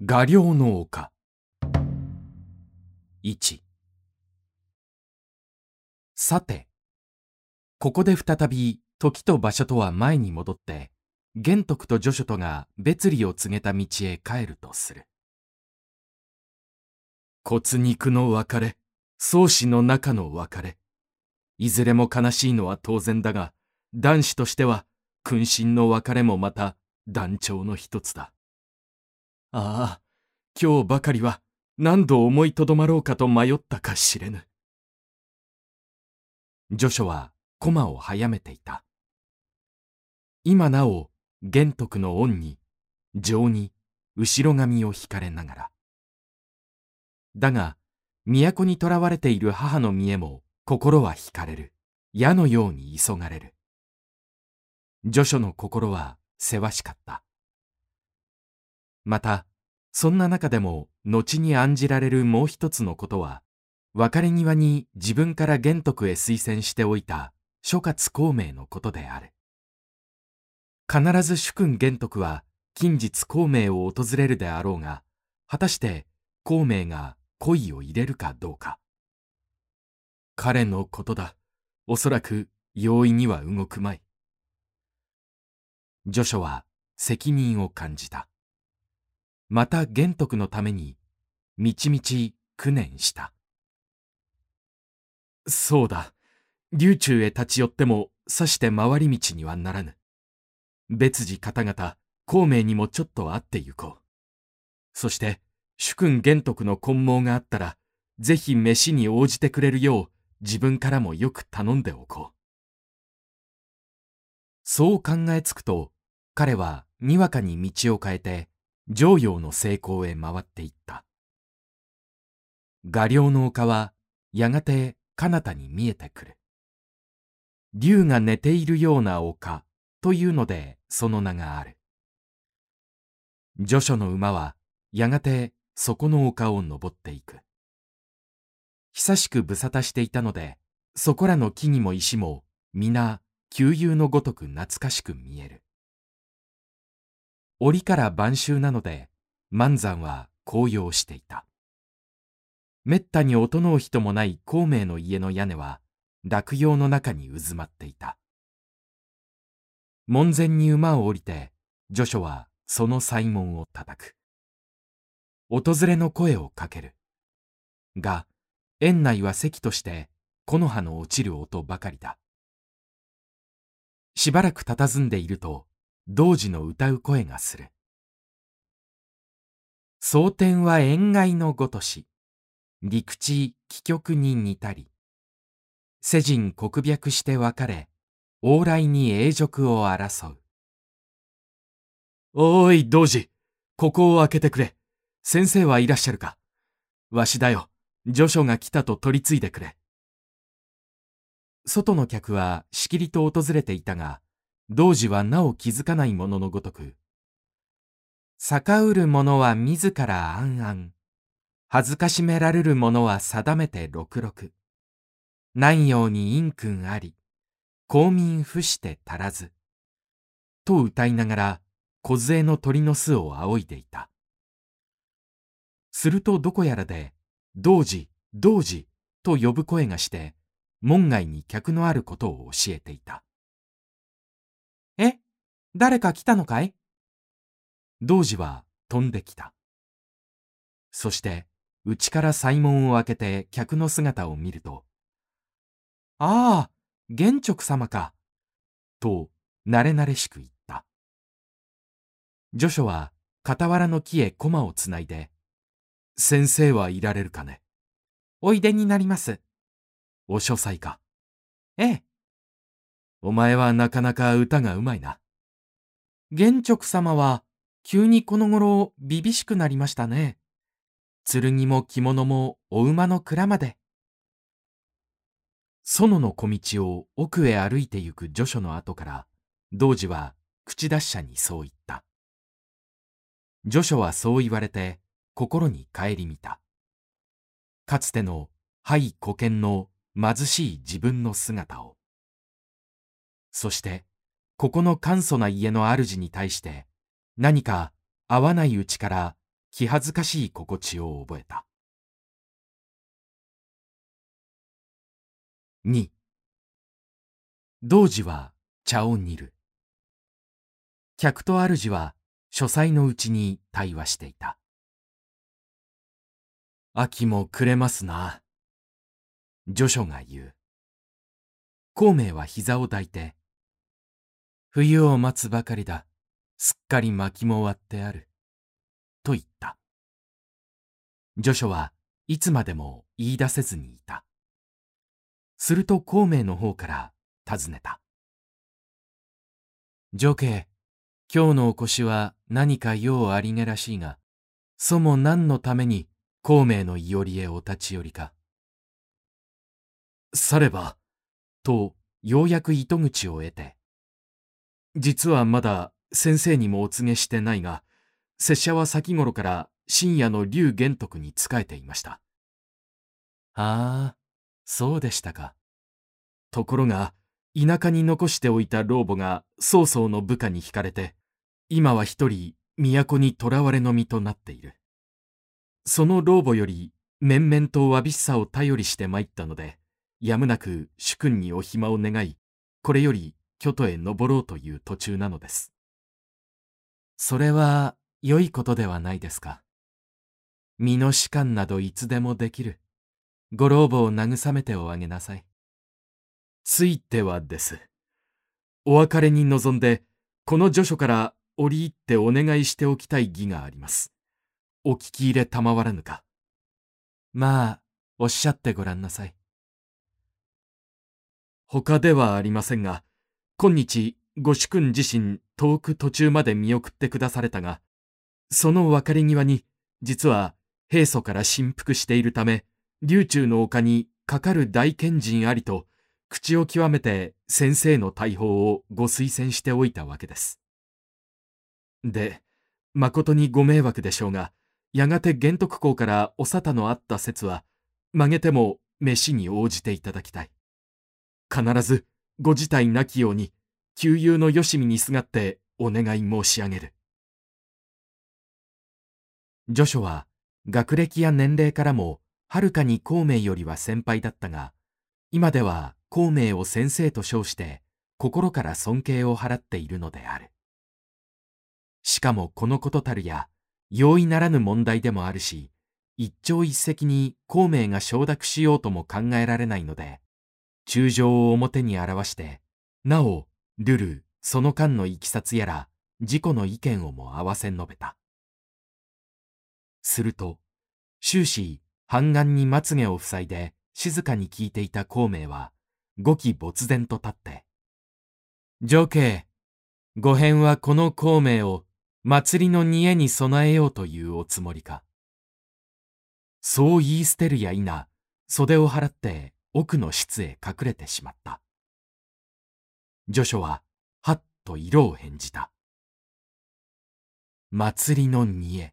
画量の丘。1さてここで再び時と場所とは前に戻って玄徳と序書とが別離を告げた道へ帰るとする。骨肉の別れ宗師の中の別れ。いずれも悲しいのは当然だが男子としては君臣の別れもまた断腸の一つだ。ああ、今日ばかりは何度思いとどまろうかと迷ったかしれぬ。序書は駒を早めていた。今なお玄徳の恩に情に後ろ髪を引かれながら。だが都に囚われている母の見えも心は惹かれる。矢のように急がれる。序書の心はせわしかった。また、そんな中でも後に案じられるもう一つのことは、別れ際に自分から玄徳へ推薦しておいた諸葛孔明のことである。必ず主君玄徳は近日孔明を訪れるであろうが、果たして孔明が恋を入れるかどうか。彼のことだ。おそらく容易には動くまい。序書は責任を感じた。また玄徳のために、みちみち苦念した。そうだ。琉球へ立ち寄っても、さして回り道にはならぬ。別寺方々、孔明にもちょっと会って行こう。そして、主君玄徳の根毛があったら、ぜひ飯に応じてくれるよう、自分からもよく頼んでおこう。そう考えつくと、彼はにわかに道を変えて、常陽の成功へ回っていった。画量の丘はやがて彼方に見えてくる。竜が寝ているような丘というのでその名がある。序書の馬はやがてそこの丘を登っていく。久しく無沙汰していたので、そこらの木々も石も皆旧友のごとく懐かしく見える。折から晩秋なので、万山は紅葉していた。めったに音の人もない孔明の家の屋根は、落葉の中に渦まっていた。門前に馬を降りて、序書はその祭門を叩く。訪れの声をかける。が、園内は席として木の葉の落ちる音ばかりだ。しばらく佇んでいると、童子の歌う声がする。蒼天は縁外のごとし、陸地帰極に似たり、世人国白して別れ、往来に永辱を争う。おい、童子、ここを開けてくれ。先生はいらっしゃるか。わしだよ。序書が来たと取り継いでくれ。外の客はしきりと訪れていたが、童子はなお気づかないもののごとく、逆うる者は自ら暗々、恥ずかしめられる者は定めて六六。何ように陰君あり、公民不して足らず。と歌いながら、梢の鳥の巣を仰いでいた。するとどこやらで、童子、童子と呼ぶ声がして、門外に客のあることを教えていた。誰か来たのかい？童子は飛んできた。そして、内から祭門を開けて客の姿を見ると、ああ、玄直様か。と、慣れ慣れしく言った。序書は、傍らの木へ駒をつないで、先生はいられるかね。おいでになります。お書斎か。ええ。お前はなかなか歌がうまいな。玄直様は、急にこの頃、びびしくなりましたね。剣も着物もお馬の蔵まで。園の小道を奥へ歩いて行く序書の後から、童子は口達者にそう言った。序書はそう言われて、心に帰り見た。かつての廃古剣の貧しい自分の姿を。そして、ここの簡素な家の主に対して、何か合わないうちから気恥ずかしい心地を覚えた。2童子は茶を煮る。客と主は書斎のうちに対話していた。秋も暮れますな。序書が言う。孔明は膝を抱いて、冬を待つばかりだ。すっかり薪も割ってある。と言った。序書はいつまでも言い出せずにいた。すると孔明の方から尋ねた。女兄、今日のお越しは何か用ありげらしいが、そも何のために孔明のいおりへお立ち寄りか。されば、とようやく糸口を得て、実はまだ先生にもお告げしてないが、拙者は先頃から深夜の竜玄徳に仕えていました。ああ、そうでしたか。ところが、田舎に残しておいた老母が曹操の部下に惹かれて、今は一人都に囚われの身となっている。その老母より面々とわびしさを頼りして参ったので、やむなく主君にお暇を願い、これより京都へ登ろうという途中なのです。それは良いことではないですか。身の士官などいつでもできる。ご老母を慰めておあげなさい。ついてはです。お別れに臨んで、この序書から折り入ってお願いしておきたい義があります。お聞き入れ賜らぬか。まあ、おっしゃってごらんなさい。他ではありませんが、今日、ご主君自身遠く途中まで見送ってくだされたが、その別れ際に、実は平素から振幅しているため、琉球の丘にかかる大賢人ありと、口を極めて先生の大砲をご推薦しておいたわけです。で、誠にご迷惑でしょうが、やがて玄徳公からお沙汰のあった説は、曲げても飯に応じていただきたい。必ずご自体なきように、旧友のよしみにすがってお願い申し上げる。序書は、学歴や年齢からも、はるかに孔明よりは先輩だったが、今では孔明を先生と称して、心から尊敬を払っているのである。しかもこのことたるや、容易ならぬ問題でもあるし、一朝一夕に孔明が承諾しようとも考えられないので、中情を表に表して、なお、ルル、その間のいきさつやら、自己の意見をも合わせ述べた。すると、終始、半眼にまつげを塞いで、静かに聞いていた孔明は、語気没然と立って、女兄、御編はこの孔明を祭りの煮えに備えようというおつもりか。そう言い捨てるや否、袖を払って奥の室へ隠れてしまった。序書は、はっと色を変じた。祭りの煮え。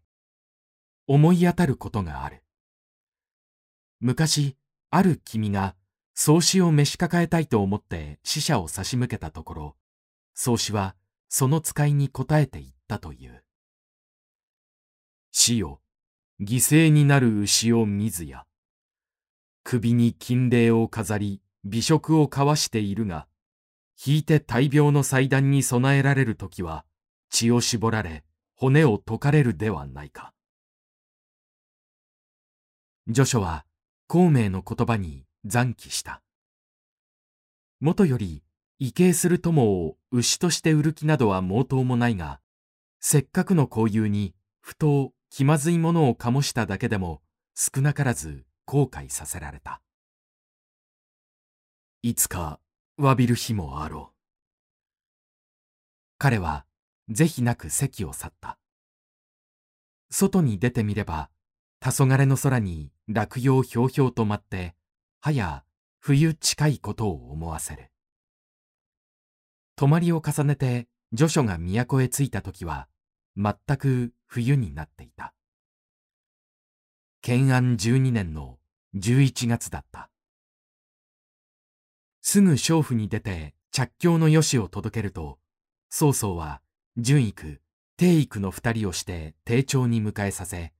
思い当たることがある。昔、ある君が、宗師を召し抱えたいと思って死者を差し向けたところ、宗師はその使いに答えていったという。死よ、犠牲になる牛を見ずや。首に金霊を飾り、美食を交わしているが、引いて大病の祭壇に備えられるときは、血を絞られ、骨を解かれるではないか。序書は、孔明の言葉に残機した。もとより、畏敬する友を牛として売る気などは毛頭もないが、せっかくの交友に、ふと気まずいものを醸しただけでも、少なからず後悔させられた。いつか詫びる日もあろう。彼は、是非なく席を去った。外に出てみれば、黄昏の空に落葉ひょうひょうと舞って、はや冬近いことを思わせる。泊まりを重ねて序書が都へ着いた時は、全く冬になっていた。建安12年の11月だった。すぐ娼婦に出て着教のよしを届けると、曹操は純育、帝育の二人をして丁重に迎えさせ、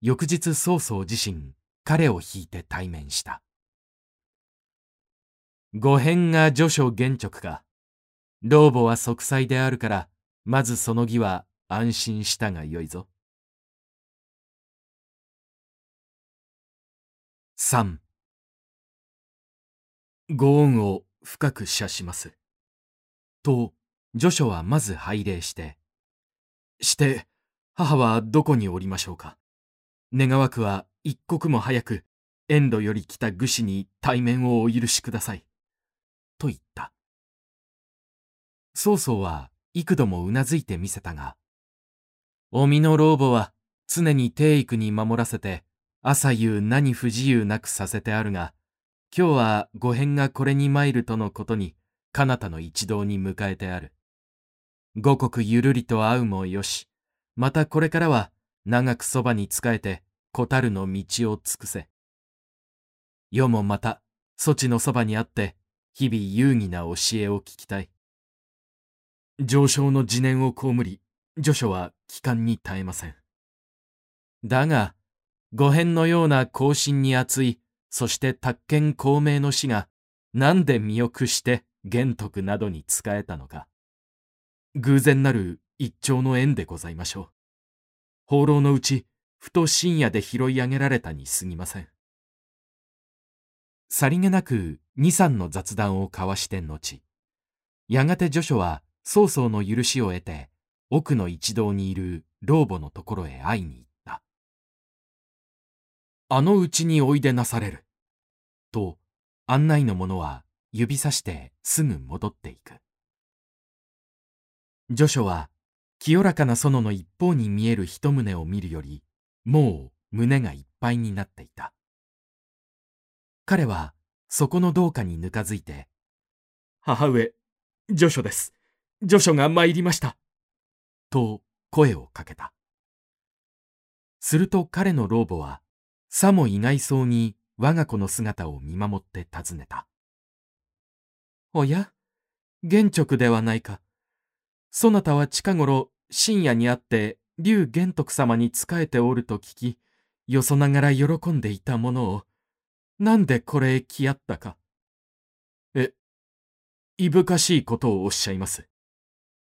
翌日曹操自身、彼を引いて対面した。御返が序書玄直か。老母は息災であるから、まずその儀は安心したがよいぞ。三。ご恩を深く謝します。と、序書はまず拝礼して、して、母はどこにおりましょうか。願わくは一刻も早く、遠路より来た愚士に対面をお許しください。と言った。曹操は幾度もうなずいてみせたが、お身の老母は常に帝育に守らせて、朝夕何不自由なくさせてあるが、今日は御返がこれに参るとのことに、彼方の一同に迎えてある。五国ゆるりと会うもよし、またこれからは長くそばに仕えて、小樽の道を尽くせ。世もまた、そちのそばにあって、日々有義な教えを聞きたい。上昇の自念を被り、序書は帰還に耐えません。だが、御返のような後進に厚い、そして宅建公明の死が、何で身を屈して玄徳などに仕えたのか。偶然なる一丁の縁でございましょう。放浪のうち、ふと深夜で拾い上げられたに過ぎません。さりげなく二三の雑談を交わして後、やがて序書は曹操の許しを得て、奥の一同にいる老母のところへ会いに行った。あのうちにおいでなされる。と、案内の者は指さしてすぐ戻っていく。序書は、清らかな園の一方に見える一棟を見るより、もう胸がいっぱいになっていた。彼はそこの廊下にぬかづいて、母上、助書です。助書が参りました。と声をかけた。すると彼の老母は、さも意外そうに我が子の姿を見守って尋ねた。おや玄直ではないか。そなたは近頃深夜に会って竜玄徳様に仕えておると聞き、よそながら喜んでいたものを、なんでこれへ来合ったか。え、いぶかしいことをおっしゃいます。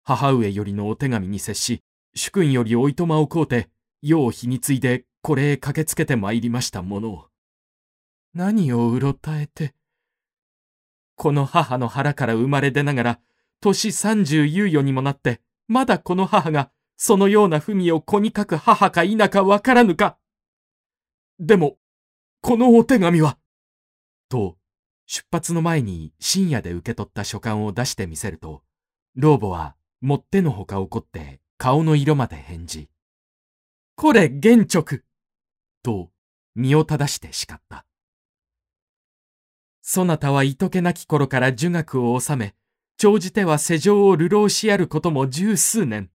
母上よりのお手紙に接し、主君よりおいとまをこうて、世を日に継いでこれへ駆けつけて参りましたものを。何をうろたえて。この母の腹から生まれ出ながら、年三十猶予にもなって、まだこの母が、そのような文を子に書く母か否かわからぬか。でも、このお手紙は、と、出発の前に深夜で受け取った書簡を出してみせると、老母はもってのほか怒って顔の色まで返事。これ玄直と身を正して叱った。そなたはいとけなき頃から儒学を治め、長じては世情を流浪しやることも十数年。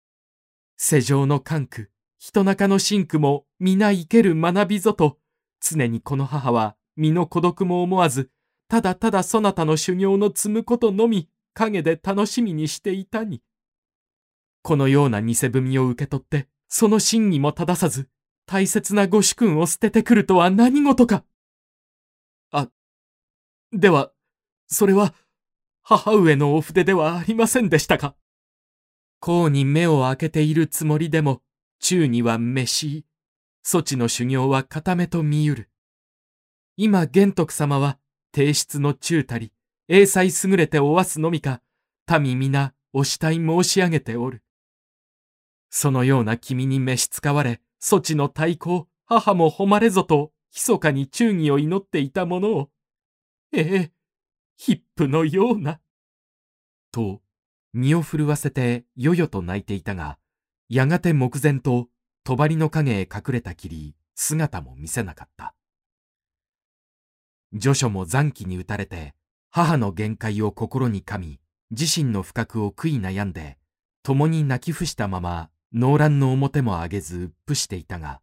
世情の関区、人中の真区も皆生ける学びぞと、常にこの母は身の孤独も思わず、ただただそなたの修行の積むことのみ陰で楽しみにしていたに。このような偽文を受け取って、その真偽も正さず、大切なご主君を捨ててくるとは何事か。あ、では、それは、母上のお筆ではありませんでしたか？こうに目を開けているつもりでも、宙には飯、そちの修行は固めと見ゆる。今玄徳様は、提出の中たり、英才優れておわすのみか、民皆お慕い申し上げておる。そのような君に召し使われ、そちの太鼓、母も誉れぞと、密かに忠義を祈っていたものを、ええ、ヒップのような。と、身を震わせてよよと泣いていたが、やがて目前と帳の影へ隠れたきり、姿も見せなかった。序書も残機に打たれて、母の限界を心に噛み、自身の不覚を悔い悩んで、共に泣き伏したまま、濃乱の表も上げず、うっぷしていたが、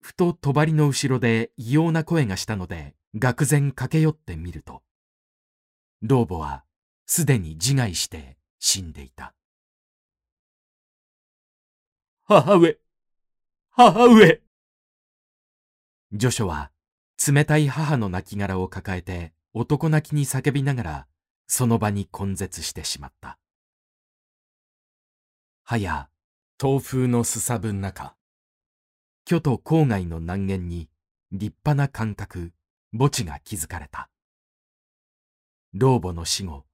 ふと帳の後ろで異様な声がしたので、愕然駆け寄ってみると、老母はすでに自害して死んでいた。母上、母上。ジョシュは冷たい母の亡骸を抱えて男泣きに叫びながらその場に根絶してしまった。はや、東風のすさぶん中。巨都郊外の南限に立派な感覚、墓地が築かれた。老母の死後、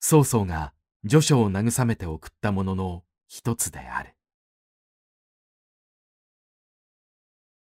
曹操が序章を慰めて送ったものの一つである。